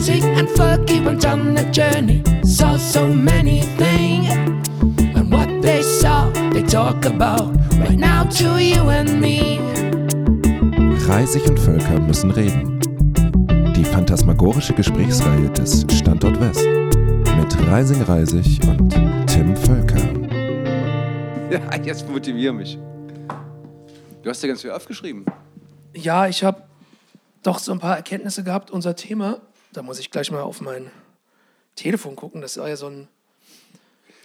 Rising and Fergie went on a journey, saw so many things. And what they saw, they talk about right now to you and me. Reisig und Völker müssen reden. Die phantasmagorische Gesprächsreihe des Standort West. Mit Reising Reisig und Tim Völker. Ja, jetzt motivier mich. Du hast ja ganz viel aufgeschrieben. Ja, ich habe doch so ein paar Erkenntnisse gehabt. Unser Thema, da muss ich gleich mal auf mein Telefon gucken. Das war ja so ein.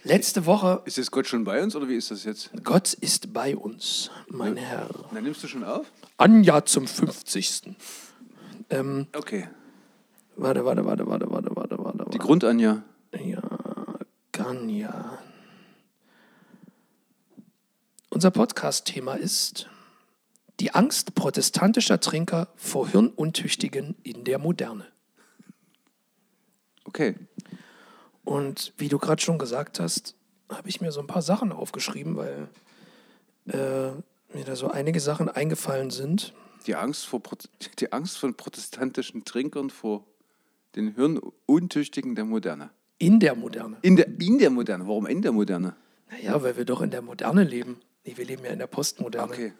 Letzte Woche, Ist jetzt Gott schon bei uns oder wie ist das jetzt? Gott ist bei uns, mein Herr. Dann nimmst du schon auf? Anja zum 50. Ähm, Okay. warte, warte, warte, warte, warte, warte, warte. Die Grundanja. Ja, Ganja. Unser Podcast-Thema ist die Angst protestantischer Trinker vor Hirnuntüchtigen in der Moderne. Okay. Und wie du gerade schon gesagt hast, habe ich mir so ein paar Sachen aufgeschrieben, weil äh, mir da so einige Sachen eingefallen sind. Die Angst, vor die Angst von protestantischen Trinkern vor den Hirnuntüchtigen der Moderne. In der Moderne. In der, in der Moderne. Warum in der Moderne? Naja, weil wir doch in der Moderne leben. Nee, wir leben ja in der Postmoderne. Okay.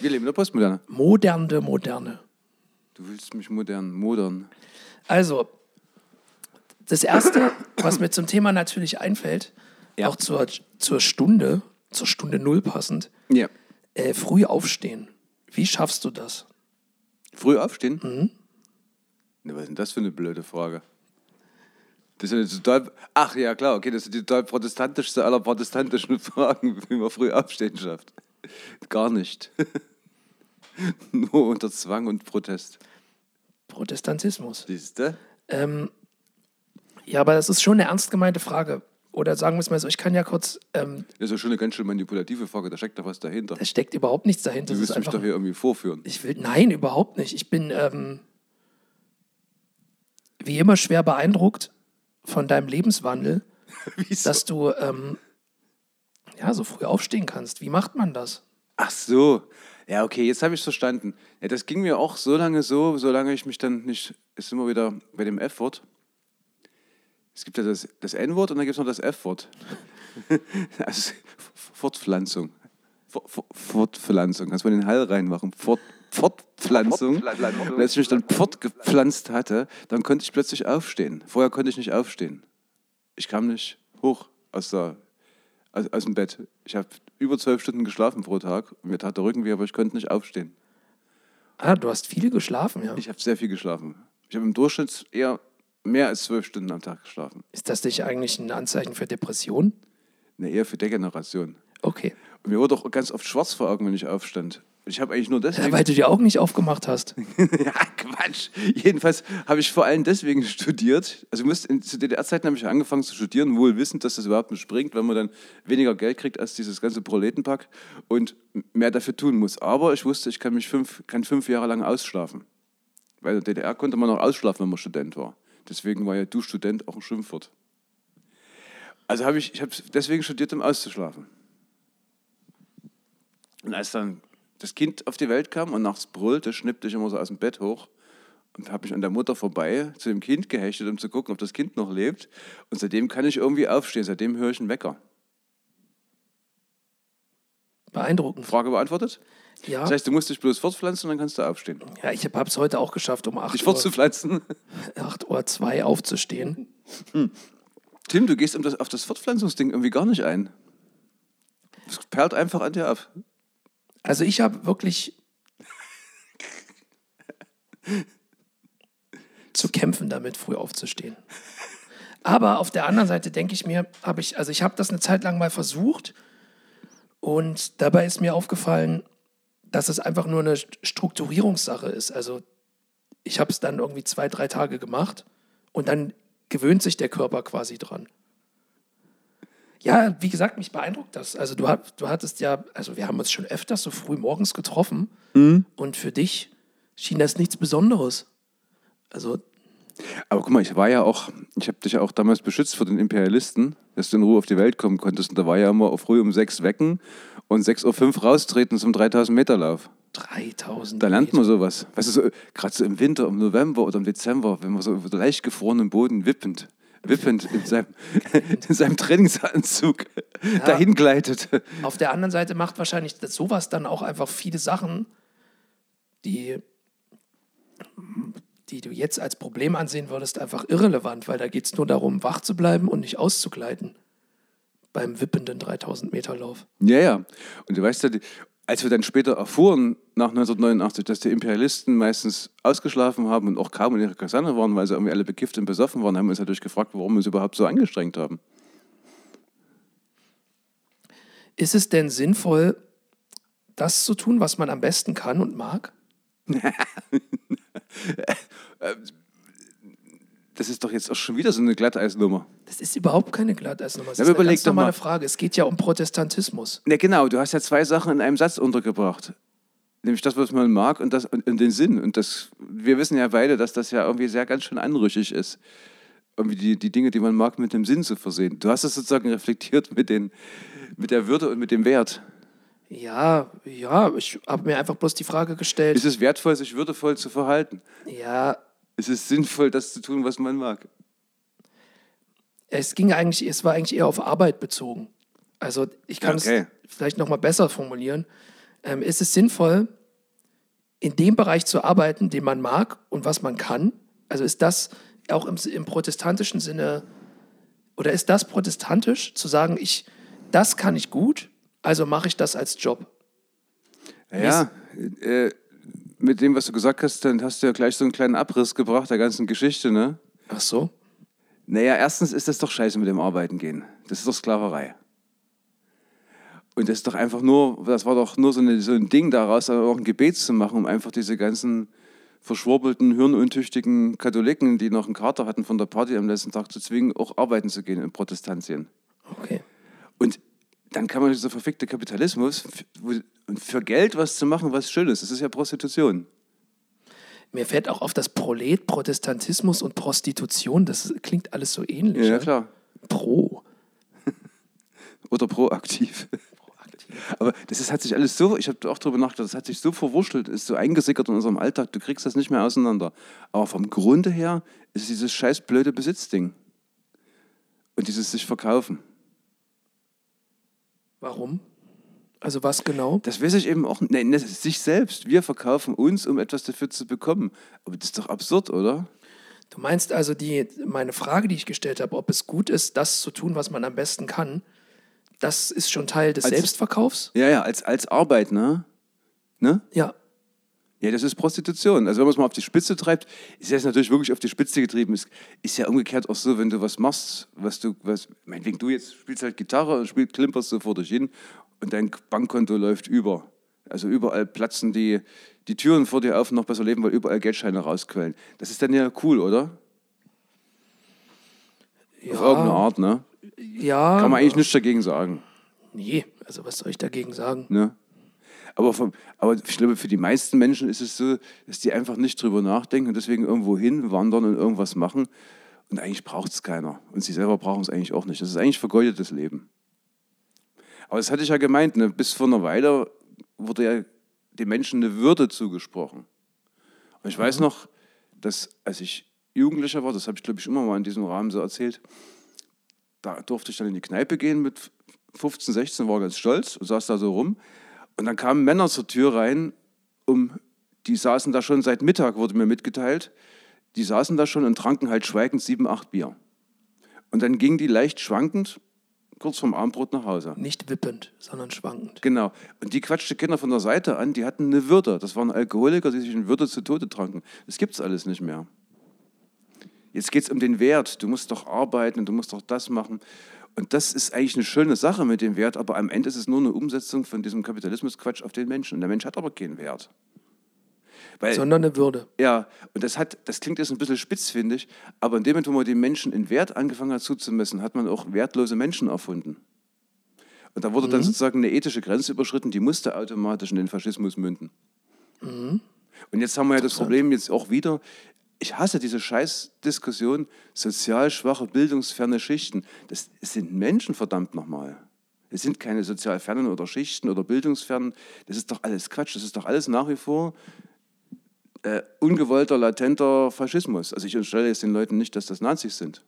Wir leben in der Postmoderne. Moderne Moderne. Du willst mich modern, modern. Also, das Erste, was mir zum Thema natürlich einfällt, Ja. auch zur, zur Stunde, zur Stunde Null passend, Ja. äh, früh aufstehen. Wie schaffst du das? Früh aufstehen? Mhm. Na, was ist denn das für eine blöde Frage? Das ist eine total. Ach ja, klar, okay, das ist die total protestantischste aller protestantischen Fragen, wie man früh aufstehen schafft. Gar nicht. Nur unter Zwang und Protest. Protestantismus. Siehst du? Ähm, ja, aber das ist schon eine ernst gemeinte Frage. Oder sagen wir es mal so, ich kann ja kurz, ähm, Das ist ja schon eine ganz schön manipulative Frage, da steckt doch was dahinter. da steckt überhaupt nichts dahinter. Du willst mich doch hier irgendwie vorführen. ich will, nein, überhaupt nicht. Ich bin ähm, wie immer schwer beeindruckt von deinem Lebenswandel, dass du ähm, ja so früh aufstehen kannst. Wie macht man das? Ach so. Ja, okay, jetzt habe ich es verstanden. Ja, das ging mir auch so lange so, solange ich mich dann nicht. Ist immer wieder bei dem F-Wort. Es gibt ja das, das N-Wort und dann gibt es noch das F-Wort. also Fortpflanzung. For- For- Fortpflanzung. Kannst du mal den Hall reinmachen? Fort, Fortpflanzung. Und als ich mich dann fortgepflanzt hatte, dann konnte ich plötzlich aufstehen. Vorher konnte ich nicht aufstehen. Ich kam nicht hoch aus, der, aus, aus dem Bett. Ich habe über zwölf Stunden geschlafen pro Tag. Mir tat der Rücken weh, aber ich konnte nicht aufstehen. Ah, du hast viel geschlafen, ja. Ich habe sehr viel geschlafen. Ich habe im Durchschnitt eher mehr als zwölf Stunden am Tag geschlafen. Ist das nicht eigentlich ein Anzeichen für Depression? Ne, eher für Degeneration. Okay. Und mir wurde auch ganz oft schwarz vor Augen, wenn ich aufstand. Ich habe eigentlich nur Ja, deswegen. weil du die Augen nicht aufgemacht hast. ja, Quatsch. Jedenfalls habe ich vor allem deswegen studiert. Also ich musste, in, zu DDR-Zeiten habe ich angefangen zu studieren, wohl wissend, dass das überhaupt nicht bringt, wenn man dann weniger Geld kriegt als dieses ganze Proletenpack und mehr dafür tun muss. Aber ich wusste, ich kann mich fünf, kann fünf Jahre lang ausschlafen. Weil in der DDR konnte man auch ausschlafen, wenn man Student war. Deswegen war ja du Student auch ein Schimpfwort. Also habe ich, ich habe deswegen studiert, um auszuschlafen. Und als dann das Kind auf die Welt kam und nachts brüllte, schnippte ich immer so aus dem Bett hoch und habe mich an der Mutter vorbei zu dem Kind gehechtet, um zu gucken, ob das Kind noch lebt. Und seitdem kann ich irgendwie aufstehen, seitdem höre ich einen Wecker. Beeindruckend. Frage beantwortet? Ja, Das heißt, du musst dich bloß fortpflanzen und dann kannst du aufstehen. ja ich habe es heute auch geschafft, um 8 Dich Uhr, fortzupflanzen? 8 Uhr 2 aufzustehen. Tim, du gehst um das, auf das Fortpflanzungsding irgendwie gar nicht ein. Das perlt einfach an dir ab. Also ich habe wirklich zu kämpfen damit, früh aufzustehen. Aber auf der anderen Seite denke ich mir, habe ich, also ich habe das eine Zeit lang mal versucht und dabei ist mir aufgefallen, dass es einfach nur eine Strukturierungssache ist. Also ich habe es dann irgendwie zwei, drei Tage gemacht und dann gewöhnt sich der Körper quasi dran. Ja, wie gesagt, mich beeindruckt das. Also du, hat, du hattest ja, also wir haben uns schon öfters so früh morgens getroffen und für dich schien das nichts Besonderes. Also Aber guck mal, ich war ja auch, ich habe dich ja auch damals beschützt vor den Imperialisten, dass du in Ruhe auf die Welt kommen konntest. Und da war ja immer früh um sechs wecken und 6.05 Uhr raustreten zum 3000 Meter Lauf. 3000 Da lernt man sowas. Weißt du, so, gerade so im Winter, im November oder im Dezember, wenn man so über leicht gefrorenen Boden wippend, wippend in seinem, in seinem Trainingsanzug dahin gleitet. Auf der anderen Seite macht wahrscheinlich sowas dann auch einfach viele Sachen, die, die du jetzt als Problem ansehen würdest, einfach irrelevant, weil da geht es nur darum, wach zu bleiben und nicht auszugleiten beim wippenden 3000 Meter Lauf. Ja, ja. Und du weißt ja, als wir dann später erfuhren, nach 1989, dass die Imperialisten meistens ausgeschlafen haben und auch kaum in ihrer Kaserne waren, weil sie irgendwie alle bekifft und besoffen waren, haben wir uns natürlich gefragt, warum wir uns überhaupt so angestrengt haben. Ist es denn sinnvoll, das zu tun, was man am besten kann und mag? Das ist doch jetzt auch schon wieder so eine Glatteisnummer. Das ist überhaupt keine Glatteisnummer. Das Ja, ist eine ganz doch normale mal. Frage. Es geht ja um Protestantismus. Ne, genau, du hast ja zwei Sachen in einem Satz untergebracht. Nämlich das, was man mag und, das, und, und den Sinn. Und das, wir wissen ja beide, dass das ja irgendwie sehr ganz schön anrüchig ist, irgendwie die, die Dinge, die man mag, mit dem Sinn zu versehen. Du hast es sozusagen reflektiert mit, den, mit der Würde und mit dem Wert. Ja, ja, ich habe mir einfach bloß die Frage gestellt. Ist es wertvoll, sich würdevoll zu verhalten? ja, Ist es sinnvoll, das zu tun, was man mag? es ging eigentlich, es war eigentlich eher auf Arbeit bezogen. Also ich kann Okay. es vielleicht noch mal besser formulieren. Ähm, ist es sinnvoll, in dem Bereich zu arbeiten, den man mag und was man kann? Also ist das auch im, im protestantischen Sinne oder ist das protestantisch zu sagen, ich das kann ich gut, also mache ich das als Job? Ja, äh, mit dem, was du gesagt hast, dann hast du ja gleich so einen kleinen Abriss gebracht der ganzen Geschichte, ne? Ach so. Naja, erstens ist das doch scheiße mit dem Arbeiten gehen. Das ist doch Sklaverei. Und das ist doch einfach nur, das war doch nur so, eine, so ein Ding daraus, auch ein Gebet zu machen, um einfach diese ganzen verschwurbelten, hirnuntüchtigen Katholiken, die noch einen Kater hatten von der Party am letzten Tag, zu zwingen, auch arbeiten zu gehen in Protestantien. Okay. Dann kann man dieser verfickte Kapitalismus für Geld was zu machen, was schön ist. Das ist ja Prostitution. Mir fällt auch auf das Prolet, Protestantismus und Prostitution, das klingt alles so ähnlich. Ja, ne? klar. Pro. Oder proaktiv. Aber das ist, hat sich alles so, ich habe auch darüber nachgedacht, das hat sich so verwurschtelt, ist so eingesickert in unserem Alltag, du kriegst das nicht mehr auseinander. Aber vom Grunde her ist es dieses scheiß blöde Besitzding. Und dieses sich verkaufen. Warum? Also was genau? Das weiß ich eben auch nicht. Nein, das ist sich selbst. Wir verkaufen uns, um etwas dafür zu bekommen. Aber das ist doch absurd, oder? Du meinst also die, meine Frage, die ich gestellt habe, ob es gut ist, das zu tun, was man am besten kann, das ist schon Teil des Als- Selbstverkaufs? Ja, ja, als, als Arbeit, ne? Ne? Ja. Ja, das ist Prostitution. Also wenn man es mal auf die Spitze treibt, ist das natürlich wirklich auf die Spitze getrieben. Ist, ist ja umgekehrt auch so, wenn du was machst, was du, was, meinetwegen du jetzt spielst halt Gitarre und spielst, klimperst so vor dich hin und dein Bankkonto läuft über. Also überall platzen die, die Türen vor dir auf und noch besser leben, weil überall Geldscheine rausquellen. Das ist dann ja cool, oder? Auf irgendeine Art, ne? Ja. Kann man eigentlich nichts dagegen sagen. Nee, also was soll ich dagegen sagen? Ne? Aber, vom, aber ich glaube, für die meisten Menschen ist es so, dass die einfach nicht drüber nachdenken und deswegen irgendwo hinwandern und irgendwas machen. Und eigentlich braucht es keiner. Und sie selber brauchen es eigentlich auch nicht. Das ist eigentlich vergeudetes Leben. Aber das hatte ich ja gemeint, ne? bis vor einer Weile wurde ja den Menschen eine Würde zugesprochen. Und ich weiß noch, dass als ich Jugendlicher war, das habe ich glaube ich immer mal in diesem Rahmen so erzählt, da durfte ich dann in die Kneipe gehen mit 15, 16, war ganz stolz und saß da so rum. Und dann kamen Männer zur Tür rein, um, die saßen da schon seit Mittag, wurde mir mitgeteilt. Die saßen da schon und tranken halt schweigend sieben, acht Bier. Und dann gingen die leicht schwankend kurz vorm Abendbrot nach Hause. Nicht wippend, sondern schwankend. Genau. Und die quatschte Kinder von der Seite an, die hatten eine Würde. Das waren Alkoholiker, die sich in Würde zu Tode tranken. Das gibt es alles nicht mehr. Jetzt geht es um den Wert. Du musst doch arbeiten und du musst doch das machen. Und das ist eigentlich eine schöne Sache mit dem Wert, aber am Ende ist es nur eine Umsetzung von diesem Kapitalismusquatsch auf den Menschen. Und der Mensch hat aber keinen Wert. Weil, Sondern eine Würde. ja, und das hat, das klingt jetzt ein bisschen spitz, finde ich, aber in dem Moment, wo man den Menschen in Wert angefangen hat zuzumessen, hat man auch wertlose Menschen erfunden. Und da wurde dann sozusagen eine ethische Grenze überschritten, die musste automatisch in den Faschismus münden. Und jetzt haben wir ja das Problem jetzt auch wieder, ich hasse diese Scheißdiskussion, sozial schwache, bildungsferne Schichten. Das sind Menschen, verdammt nochmal. Es sind keine sozial fernen oder Schichten oder bildungsfernen. Das ist doch alles Quatsch. Das ist doch alles nach wie vor äh, ungewollter, latenter Faschismus. Also ich unterstelle jetzt den Leuten nicht, dass das Nazis sind.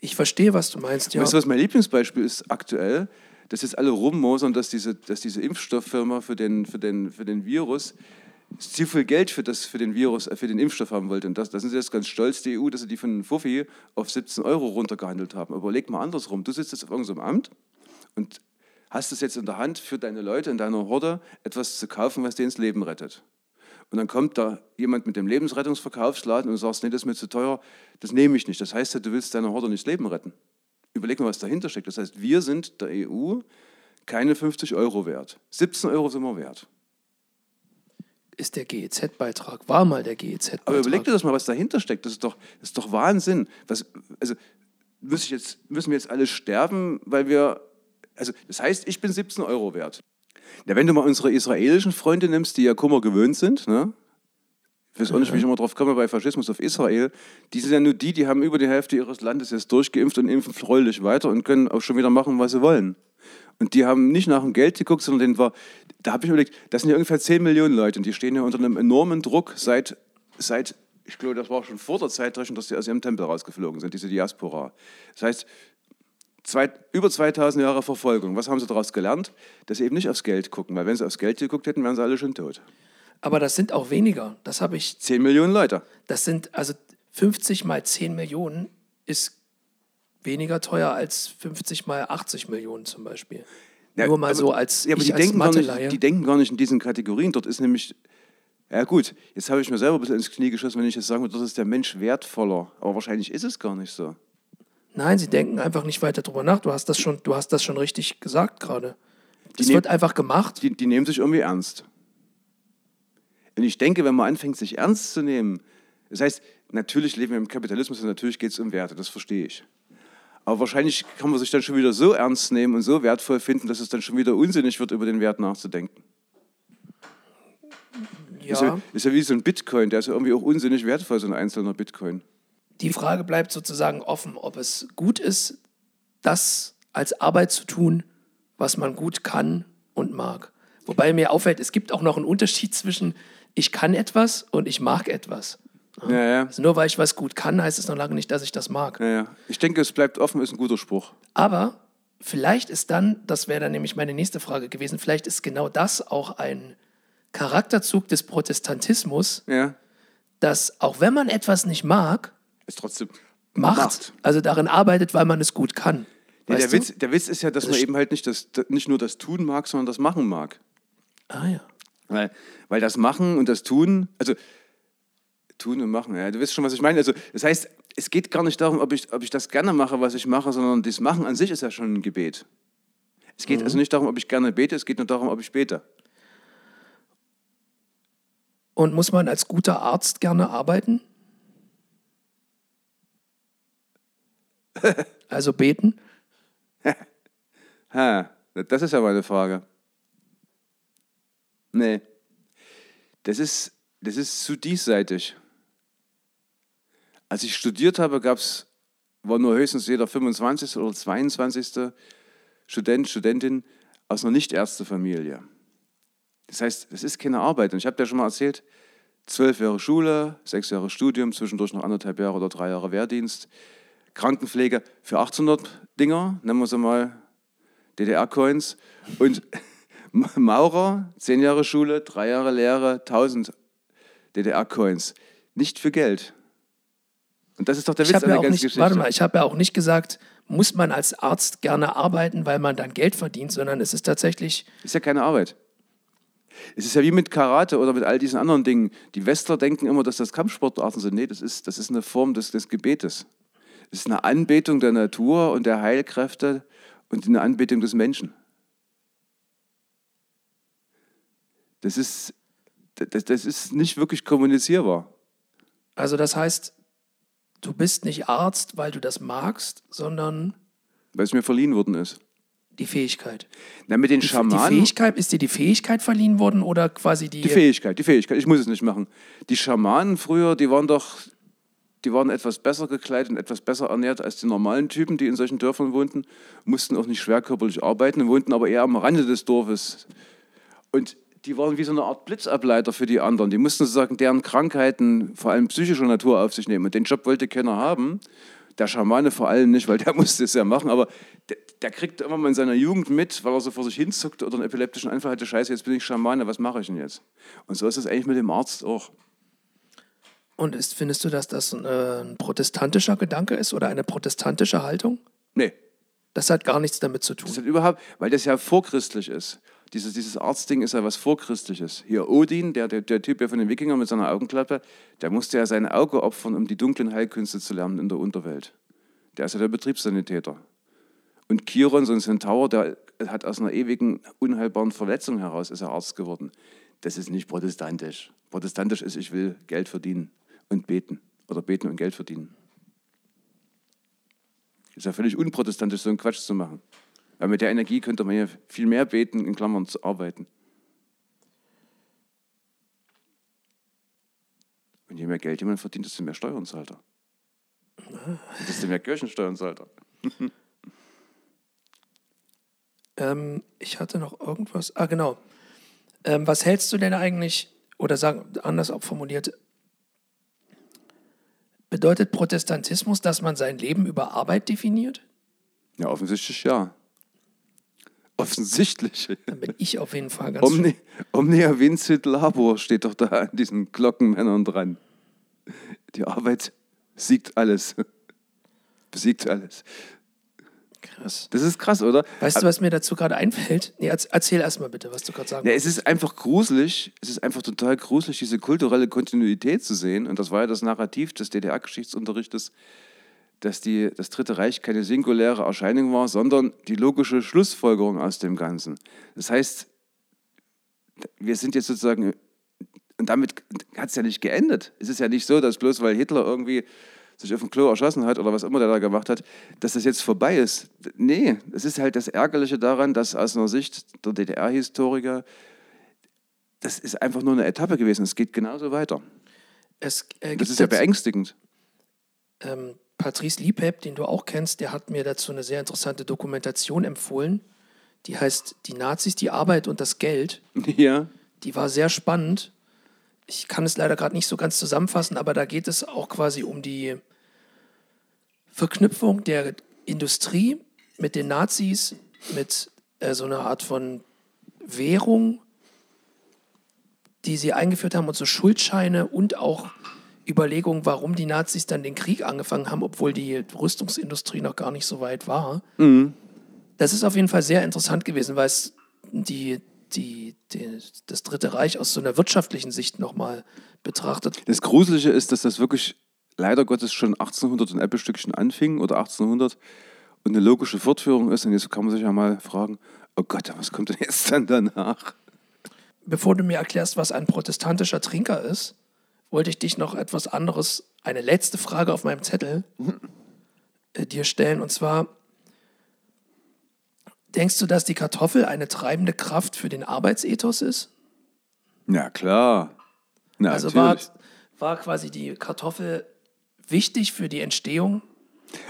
Ich verstehe, was du meinst, ja. Weißt du, was mein Lieblingsbeispiel ist aktuell? Dass jetzt alle rummosern, dass diese, dass diese Impfstofffirma für den, für, den, für den Virus zu viel Geld für, das, für den Virus, äh, für den Impfstoff haben wollte. Und das, da sind sie jetzt ganz stolz, die EU, dass sie die von Fuffi auf 17 Euro runtergehandelt haben. Aber überleg mal andersrum. Du sitzt jetzt auf irgendeinem Amt und hast es jetzt in der Hand, für deine Leute in deiner Horde etwas zu kaufen, was denen das Leben rettet. Und dann kommt da jemand mit dem Lebensrettungsverkaufsladen und sagt, nee, das ist mir zu teuer, das nehme ich nicht. Das heißt ja, du willst deiner Horde nicht das Leben retten. Überleg mal, was dahinter steckt. Das heißt, wir sind der EU keine 50 Euro wert. 17 Euro sind wir wert. Ist der GEZ-Beitrag, war mal der GEZ-Beitrag. Aber überleg dir das mal, was dahinter steckt. Das ist doch, das ist doch Wahnsinn. Was, also ich jetzt, müssen wir jetzt alle sterben, weil wir. Also, das heißt, ich bin 17 Euro wert. Ja, wenn du mal unsere israelischen Freunde nimmst, die ja Kummer gewöhnt sind, ne? ich weiß auch nicht, wie ich immer drauf komme bei Faschismus auf Israel, die sind ja nur die, die haben über die Hälfte ihres Landes jetzt durchgeimpft und impfen freulich weiter und können auch schon wieder machen, was sie wollen. Und die haben nicht nach dem Geld geguckt, sondern den war, da habe ich mir überlegt, das sind ja ungefähr 10 Millionen Leute und die stehen ja unter einem enormen Druck seit, seit ich glaube, das war schon vor der Zeitrechnung, dass die aus ihrem Tempel rausgeflogen sind, diese Diaspora. Das heißt, zwei, über 2000 Jahre Verfolgung. Was haben sie daraus gelernt? Dass sie eben nicht aufs Geld gucken, weil wenn sie aufs Geld geguckt hätten, wären sie alle schon tot. Aber das sind auch weniger. Das habe ich. 10 Millionen Leute. Das sind, also 50 mal 10 Millionen ist weniger teuer als 50 mal 80 Millionen zum Beispiel. Ja, Nur mal aber- so als, ja, aber die als denken, gar nicht, die denken gar nicht in diesen Kategorien. Dort ist nämlich, ja gut, jetzt habe ich mir selber ein bisschen ins Knie geschossen, wenn ich jetzt sagen würde, dort ist der Mensch wertvoller. Aber wahrscheinlich ist es gar nicht so. Nein, sie denken einfach nicht weiter drüber nach. Du hast das schon, du hast das schon richtig gesagt gerade. Das nehm- wird einfach gemacht. Die, die nehmen sich irgendwie ernst. Und ich denke, wenn man anfängt, sich ernst zu nehmen, das heißt, natürlich leben wir im Kapitalismus und natürlich geht es um Werte, das verstehe ich. Aber wahrscheinlich kann man sich dann schon wieder so ernst nehmen und so wertvoll finden, dass es dann schon wieder unsinnig wird, über den Wert nachzudenken. Ist, ja, Ja, ist ja wie so ein Bitcoin, der ist ja irgendwie auch unsinnig wertvoll, so ein einzelner Bitcoin. die Frage bleibt sozusagen offen, ob es gut ist, das als Arbeit zu tun, was man gut kann und mag. Wobei mir auffällt, es gibt auch noch einen Unterschied zwischen ich kann etwas und ich mag etwas. Ja, ja. Also nur weil ich was gut kann, heißt es noch lange nicht, dass ich das mag. ja. Ich denke, es bleibt offen, ist ein guter Spruch. Aber vielleicht ist dann, das wäre dann nämlich meine nächste Frage gewesen, vielleicht ist genau das auch ein Charakterzug des Protestantismus, dass auch wenn man etwas nicht mag, ist trotzdem macht, Macht. also darin arbeitet, weil man es gut kann. Nee, der? Witz, der Witz ist ja, dass man eben halt nicht, das, nicht nur das Tun mag, sondern das Machen mag. Ah ja. Weil, weil das Machen und das Tun, also Tun und Machen, ja, du weißt schon, was ich meine. Also, das heißt, es geht gar nicht darum, ob ich, ob ich das gerne mache, was ich mache, sondern das Machen an sich ist ja schon ein Gebet. Es geht also nicht darum, ob ich gerne bete, es geht nur darum, ob ich bete. Und muss man als guter Arzt gerne arbeiten? Also beten? Ha, das ist ja meine Frage. Nee. Das ist, das ist zu diesseitig. Als ich studiert habe, gab's, war nur höchstens jeder 25. oder 22. Student, Studentin aus einer Nicht-Ärztefamilie. Das heißt, es ist keine Arbeit. Und ich habe dir schon mal erzählt, zwölf Jahre Schule, sechs Jahre Studium, zwischendurch noch anderthalb Jahre oder drei Jahre Wehrdienst, Krankenpflege für 800 Dinger, nennen wir sie mal DDR-Coins und Maurer, zehn Jahre Schule, drei Jahre Lehre, 1000 DDR-Coins. Nicht für Geld. Und das ist doch der Ich Witz habe an der ganzen nicht, Geschichte. warte mal, ich habe ja auch nicht gesagt, muss man als Arzt gerne arbeiten, weil man dann Geld verdient, sondern es ist tatsächlich, Ist ja keine Arbeit. Es ist ja wie mit Karate oder mit all diesen anderen Dingen. Die Westler denken immer, dass das Kampfsportarten sind. Nee, das ist, das ist eine Form des, des Gebetes. Es ist eine Anbetung der Natur und der Heilkräfte und eine Anbetung des Menschen. Das ist, das, das ist nicht wirklich kommunizierbar. also das heißt, du bist nicht Arzt, weil du das magst, sondern weil es mir verliehen worden ist. die Fähigkeit. Na, mit den Die, die Schamanen. Fähigkeit, ist dir die Fähigkeit verliehen worden oder quasi die, Die Fähigkeit, die Fähigkeit. Ich muss es nicht machen. Die Schamanen früher, die waren doch, die waren etwas besser gekleidet und etwas besser ernährt als die normalen Typen, die in solchen Dörfern wohnten, mussten auch nicht schwer körperlich arbeiten, wohnten aber eher am Rande des Dorfes. Und die waren wie so eine Art Blitzableiter für die anderen. Die mussten sozusagen deren Krankheiten, vor allem psychischer Natur, auf sich nehmen. Und den Job wollte keiner haben. Der Schamane vor allem nicht, weil der musste es ja machen. Aber der, der kriegt immer mal in seiner Jugend mit, weil er so vor sich hinzuckt oder einen epileptischen Anfall hatte. Scheiße, jetzt bin ich Schamane, was mache ich denn jetzt? Und so ist es eigentlich mit dem Arzt auch. Und ist, findest du, dass das ein, äh, ein protestantischer Gedanke ist oder eine protestantische Haltung? Nee, Das hat gar nichts damit zu tun. Das hat überhaupt, weil das ja vorchristlich ist. Dieses, dieses Arztding ist ja was Vorchristliches. Hier Odin, der, der, der Typ ja von den Wikingern mit seiner Augenklappe, der musste ja sein Auge opfern, um die dunklen Heilkünste zu lernen in der Unterwelt. Der ist ja der Betriebssanitäter. Und Chiron, so ein Centaur, der hat aus einer ewigen, unheilbaren Verletzung heraus ist er Arzt geworden. Das ist nicht protestantisch. Protestantisch ist, ich will Geld verdienen und beten. Oder beten und Geld verdienen. Ist ja völlig unprotestantisch, so einen Quatsch zu machen. Weil mit der Energie könnte man ja viel mehr beten, in Klammern zu arbeiten. Und je mehr Geld jemand verdient, desto mehr Steuern zahlt er. Desto mehr Kirchensteuern zahlt er. Ähm, ich hatte noch irgendwas. Ah, genau. Ähm, was hältst du denn eigentlich, oder sagen, anders auch formuliert, bedeutet Protestantismus, dass man sein Leben über Arbeit definiert? Ja, offensichtlich ja. Offensichtlich. Dann bin ich auf jeden Fall ganz. Omni, Omnia vincit labor steht doch da an diesen Glockenmännern dran. Die Arbeit siegt alles. Besiegt alles. krass. Das ist krass, oder? Weißt du, was mir dazu gerade einfällt? Nee, erz- erzähl erst mal bitte, was du gerade sagen Ja, es ist einfach gruselig, es ist einfach total gruselig, diese kulturelle Kontinuität zu sehen. Und das war ja das Narrativ des DDR-Geschichtsunterrichtes, dass die, das Dritte Reich keine singuläre Erscheinung war, sondern die logische Schlussfolgerung aus dem Ganzen. Das heißt, wir sind jetzt sozusagen, und damit hat es ja nicht geendet. Es ist ja nicht so, dass bloß weil Hitler irgendwie sich auf dem Klo erschossen hat oder was immer der da gemacht hat, dass das jetzt vorbei ist. Nee, es ist halt das Ärgerliche daran, dass aus einer Sicht der DDR-Historiker das ist einfach nur eine Etappe gewesen. Es geht genauso weiter. Es äh, Das ist ja beängstigend. ähm, Patrice Liebheb, den du auch kennst, der hat mir dazu eine sehr interessante Dokumentation empfohlen. Die heißt Die Nazis, die Arbeit und das Geld. Ja. Die war sehr spannend. Ich kann es leider gerade nicht so ganz zusammenfassen, aber da geht es auch quasi um die Verknüpfung der Industrie mit den Nazis, mit äh, so einer Art von Währung, die sie eingeführt haben und so Schuldscheine und auch Überlegungen, warum die Nazis dann den Krieg angefangen haben, obwohl die Rüstungsindustrie noch gar nicht so weit war. Das ist auf jeden Fall sehr interessant gewesen, weil es die, die, die, das Dritte Reich aus so einer wirtschaftlichen Sicht nochmal betrachtet. Das Gruselige ist, dass das wirklich leider Gottes schon 1800 ein Äppelstückchen anfing oder 1800 und eine logische Fortführung ist. Und jetzt kann man sich ja mal fragen, oh Gott, was kommt denn jetzt dann danach? Bevor du mir erklärst, was ein protestantischer Trinker ist, wollte ich dich noch etwas anderes, eine letzte Frage auf meinem Zettel äh, dir stellen. Und zwar, denkst du, dass die Kartoffel eine treibende Kraft für den Arbeitsethos ist? Na klar. Na, Also war, natürlich. war quasi die Kartoffel wichtig für die Entstehung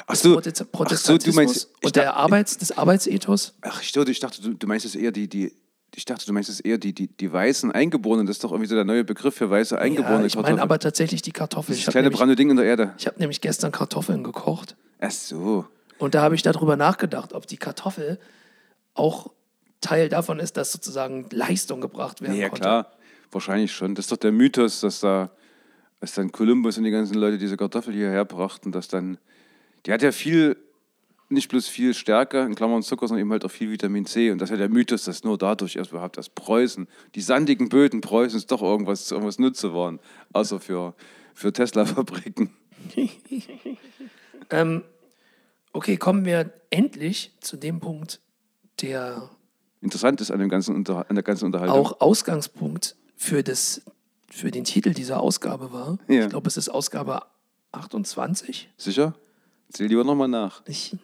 Ach des so, Prote- ach so, Protestantismus du meinst, und der dachte- Arbeits, des Arbeitsethos? Ach, ich dachte, ich dachte du, du meinst es eher die, die, ich dachte, du meinst es eher die, die, die weißen Eingeborenen. Das ist doch irgendwie so der neue Begriff für weiße Eingeborene. Ja, ich meine Kartoffeln. aber tatsächlich die Kartoffel. das habe kleine nämlich, braune Ding in der Erde. ich hab nämlich gestern Kartoffeln gekocht Ach so. und da habe ich darüber nachgedacht, ob die Kartoffel auch Teil davon ist, dass sozusagen Leistung gebracht werden Ja, konnte. klar. Wahrscheinlich schon. Das ist doch der Mythos, dass da, dass dann Kolumbus und die ganzen Leute diese Kartoffel hierher brachten, dass dann, die hat ja viel, nicht bloß viel Stärke, in Klammern Zucker, sondern eben halt auch viel Vitamin C. Und das ist ja der Mythos, dass nur dadurch erst überhaupt das Preußen, die sandigen Böden Preußens doch irgendwas, irgendwas Nutze waren, außer für, für Tesla-Fabriken. Ähm, okay, kommen wir endlich zu dem Punkt, der Interessant ist an, dem ganzen Unter an der ganzen Unterhaltung. auch Ausgangspunkt für, das, für den Titel dieser Ausgabe war. Ja. Ich glaube, es ist Ausgabe 28. Sicher? Zähl lieber nochmal nach. Ich,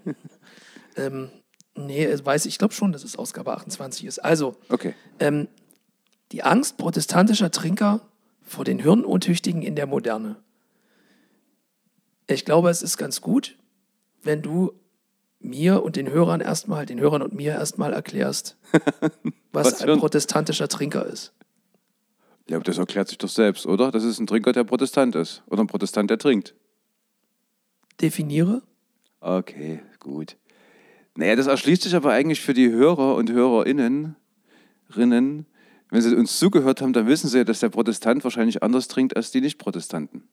ähm, nee, es weiß ich glaube schon, dass es Ausgabe 28 ist. Also, Okay. ähm, die Angst protestantischer Trinker vor den Hirnuntüchtigen in der Moderne. Ich glaube, es ist ganz gut, wenn du mir und den Hörern erstmal, den Hörern und mir erstmal erklärst, was, Was ein ein- protestantischer Trinker ist. Ja, aber das erklärt sich doch selbst, oder? Das ist ein Trinker, der Protestant ist. Oder ein Protestant, der trinkt. Definiere. Okay, gut. Naja, das erschließt sich aber eigentlich für die Hörer und Hörerinnen, Rinnen. wenn sie uns zugehört haben, dann wissen sie ja, dass der Protestant wahrscheinlich anders trinkt als die Nicht-Protestanten.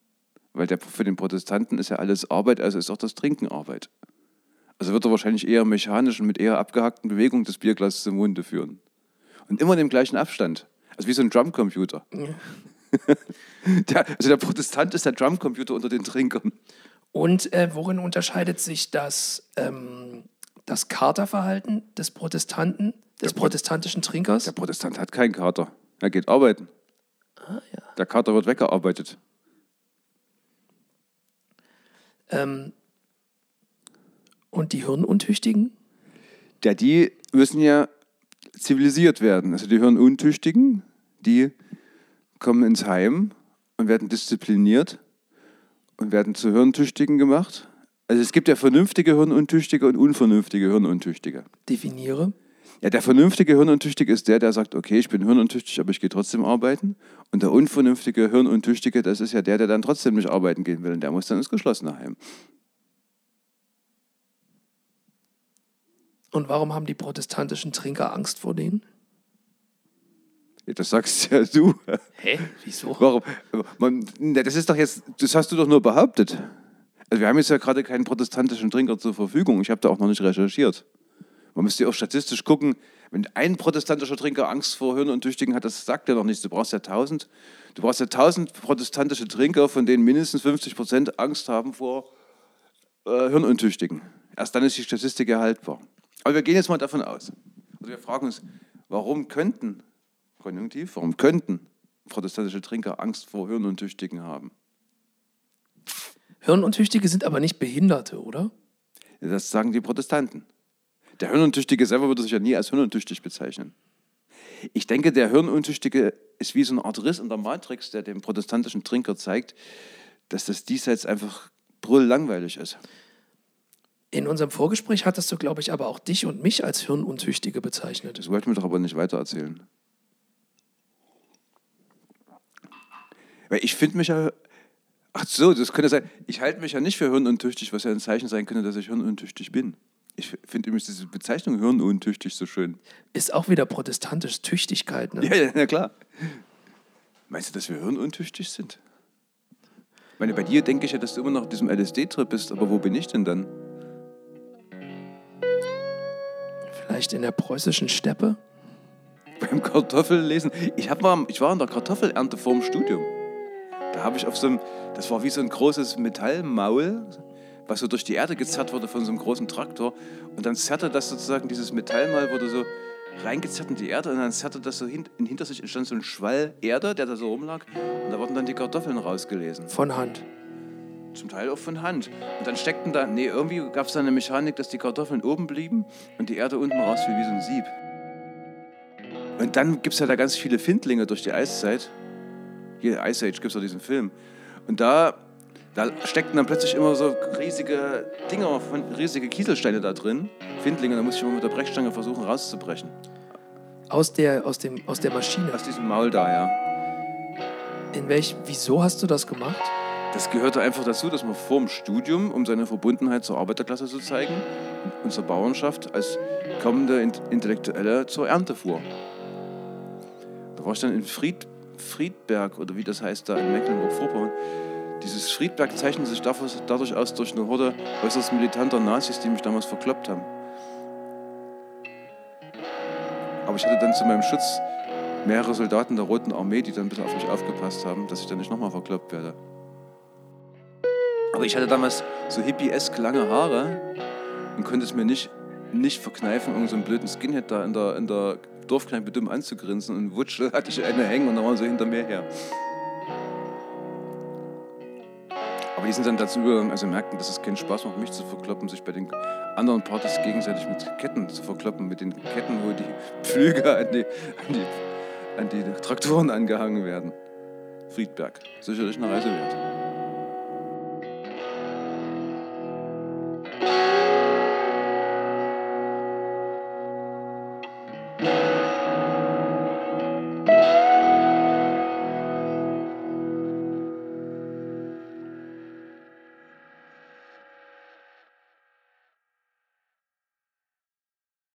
Weil der, für den Protestanten ist ja alles Arbeit, also ist auch das Trinken Arbeit. Also wird er wahrscheinlich eher mechanisch und mit eher abgehackten Bewegungen das Bierglas zum Munde führen. Und immer in dem gleichen Abstand. Also wie so ein Drumcomputer. der, also der Protestant ist der Drumcomputer unter den Trinkern. Und äh, worin unterscheidet sich das, ähm, das Katerverhalten des Protestanten, des protestantischen Trinkers? Der Protestant hat keinen Kater. Er geht arbeiten. Der Kater wird weggearbeitet. Ähm, und die Hirnuntüchtigen? Ja, die müssen ja zivilisiert werden. Also die Hirnuntüchtigen, die kommen ins Heim und werden diszipliniert und werden zu Hirntüchtigen gemacht. Also es gibt ja vernünftige Hirnuntüchtige und unvernünftige Hirnuntüchtige. Definiere. Ja, der vernünftige Hirnuntüchtige ist der, der sagt, okay, ich bin hirnuntüchtig, aber ich gehe trotzdem arbeiten. Und der unvernünftige Hirnuntüchtige, das ist ja der, der dann trotzdem nicht arbeiten gehen will. Und der muss dann ins geschlossene Heim. Und warum haben die protestantischen Trinker Angst vor denen? Das sagst ja du. Hä? Wieso? Warum? Man, das ist doch jetzt, das hast du doch nur behauptet. Also wir haben jetzt ja gerade keinen protestantischen Trinker zur Verfügung. Ich habe da auch noch nicht recherchiert. Man müsste ja auch statistisch gucken, wenn ein protestantischer Trinker Angst vor Hirnuntüchtigen hat, das sagt ja noch nichts. Du brauchst ja tausend. Du brauchst ja tausend protestantische Trinker, von denen mindestens 50 Prozent Angst haben vor äh, Hirnuntüchtigen. Erst dann ist die Statistik erhaltbar. Aber wir gehen jetzt mal davon aus. Also wir fragen uns, warum könnten, konjunktiv, warum könnten protestantische Trinker Angst vor Hirnuntüchtigen haben? Hirnuntüchtige sind aber nicht Behinderte, oder? Das sagen die Protestanten. Der Hirnuntüchtige selber würde sich ja nie als hirnuntüchtig bezeichnen. Ich denke, der Hirnuntüchtige ist wie so eine Art Riss in der Matrix, der dem protestantischen Trinker zeigt, dass das diesseits einfach brülllangweilig ist. In unserem Vorgespräch hattest du, glaube ich, aber auch dich und mich als Hirnuntüchtige bezeichnet. Das wollten wir doch aber nicht weitererzählen. Weil ich finde mich ja. Ach so, das könnte sein. Ich halte mich ja nicht für hirnuntüchtig, was ja ein Zeichen sein könnte, dass ich hirnuntüchtig bin. Ich finde übrigens diese Bezeichnung hirnuntüchtig so schön. Ist auch wieder protestantisch Tüchtigkeit, ne? Ja, ja, na klar. Meinst du, dass wir hirnuntüchtig sind? Ich meine, bei dir denke ich ja, dass du immer noch auf diesem LSD-Trip bist, aber wo bin ich denn dann? Vielleicht in der preußischen Steppe? Beim Kartoffellesen. Ich, hab mal, ich war in der Kartoffelernte vorm Studium. Da habe ich auf so einem, das war wie so ein großes Metallmaul, was so durch die Erde gezerrt wurde von so einem großen Traktor. Und dann zerrte das sozusagen, dieses Metallmaul wurde so reingezerrt in die Erde und dann zerrte das so hin, in hinter sich entstand so ein Schwall Erde, der da so rumlag. Und da wurden dann die Kartoffeln rausgelesen. Von Hand. Zum Teil auch von Hand. Und dann steckten da, nee, irgendwie gab es da eine Mechanik, dass die Kartoffeln oben blieben und die Erde unten raus wie, wie so ein Sieb. Und dann gibt es ja da ganz viele Findlinge durch die Eiszeit. Hier, Ice Age gibt es ja diesen Film. Und da, da steckten dann plötzlich immer so riesige Dinger, riesige Kieselsteine da drin. Findlinge, da musste ich immer mit der Brechstange versuchen rauszubrechen. Aus der, aus, dem, aus der Maschine. Aus diesem Maul da, ja. In welch, wieso hast du das gemacht? Das gehörte einfach dazu, dass man vor dem Studium, um seine Verbundenheit zur Arbeiterklasse zu zeigen, und zur Bauernschaft als kommende Int- Intellektuelle zur Ernte fuhr. Da war ich dann in Fried, Friedberg, oder wie das heißt, da in Mecklenburg-Vorpommern. Dieses Friedberg zeichnet sich dadurch aus durch eine Horde äußerst militanter Nazis, die mich damals verkloppt haben. Aber ich hatte dann zu meinem Schutz mehrere Soldaten der Roten Armee, die dann ein bisschen auf mich aufgepasst haben, dass ich dann nicht nochmal verkloppt werde. Aber ich hatte damals so hippiesk lange Haare und konnte es mir nicht, nicht verkneifen, irgendeinen so blöden Skinhead da in der, in der Dorfkneipe dumm anzugrinsen. Und wutsch hatte ich eine hängen und da waren sie hinter mir her. Aber die sind dann dazu übergegangen, also merkten, dass es keinen Spaß macht, mich zu verkloppen, sich bei den anderen Partys gegenseitig mit Ketten zu verkloppen, mit den Ketten, wo die Pflüge an die, an die, an die Traktoren angehangen werden. Friedberg, sicherlich eine Reise wert.